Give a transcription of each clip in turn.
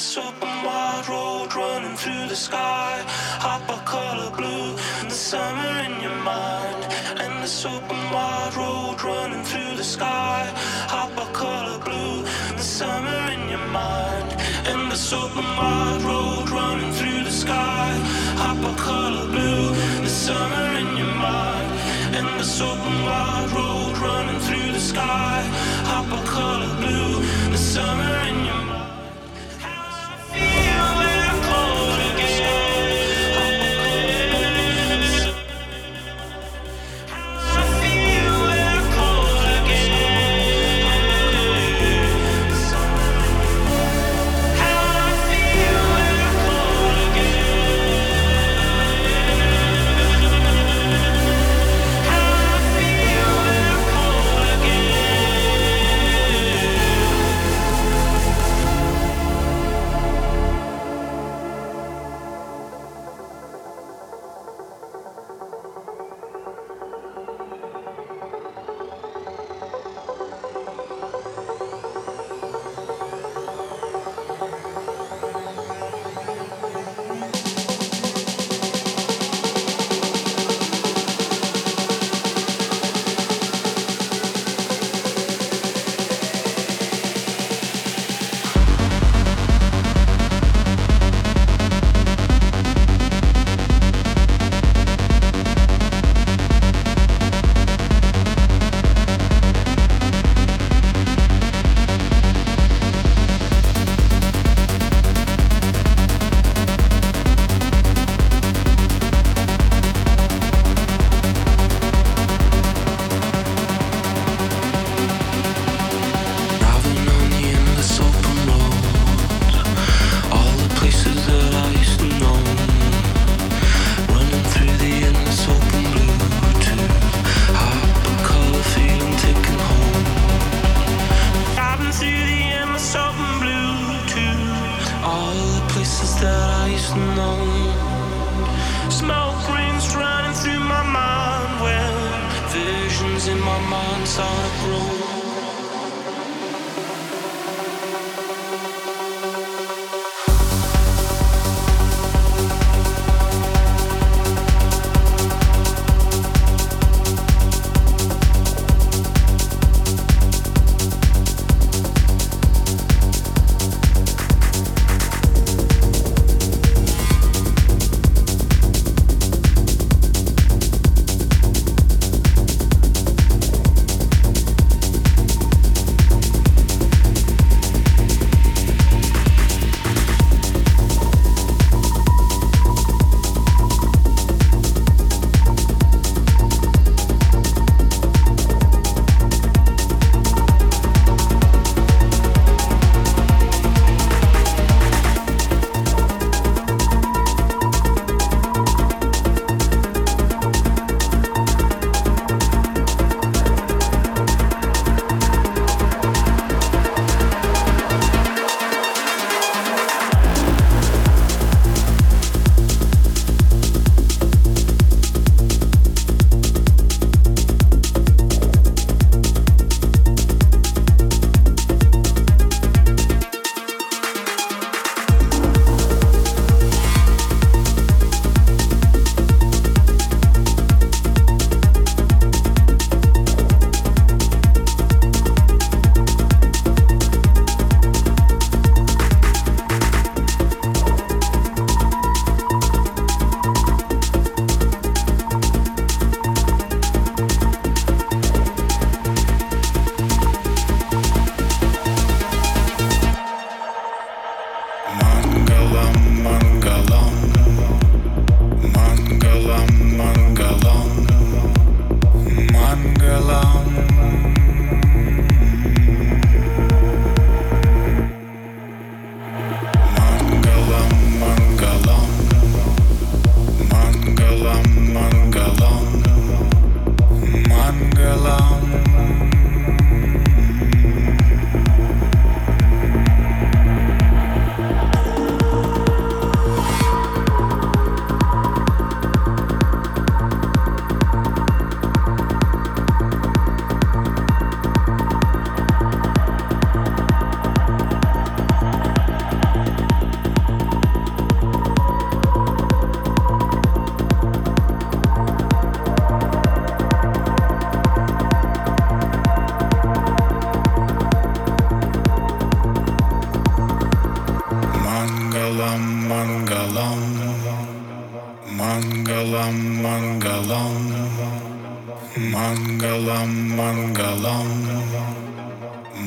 super wide road running through the sky. Hot color blue, the summer in your mind. And the super wide road running through the sky. Hot color blue, the summer in your mind. And the super wide road running through the sky. Hot color blue, the summer in your mind. And the super wide road running through the sky. Hot color blue, the summer.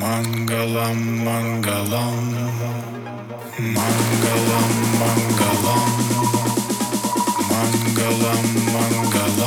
Mangalam Mangalam. Mangalam Mangalam. Mangalam Mangalam.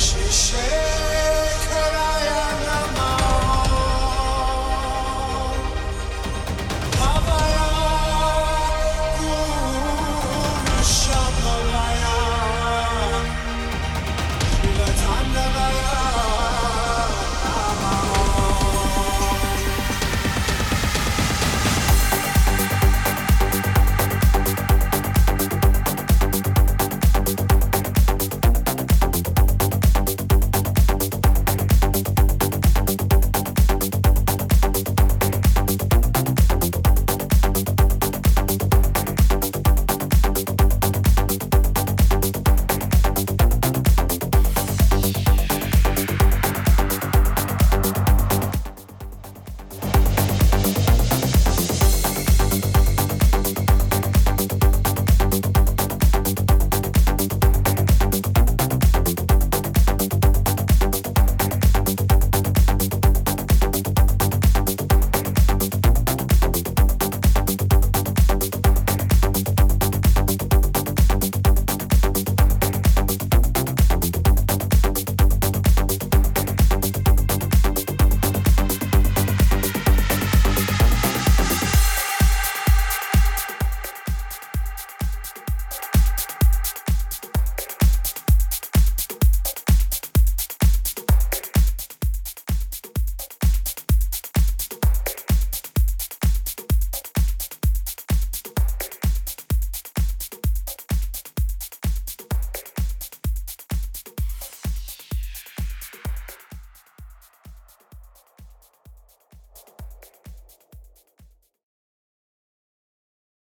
是谁？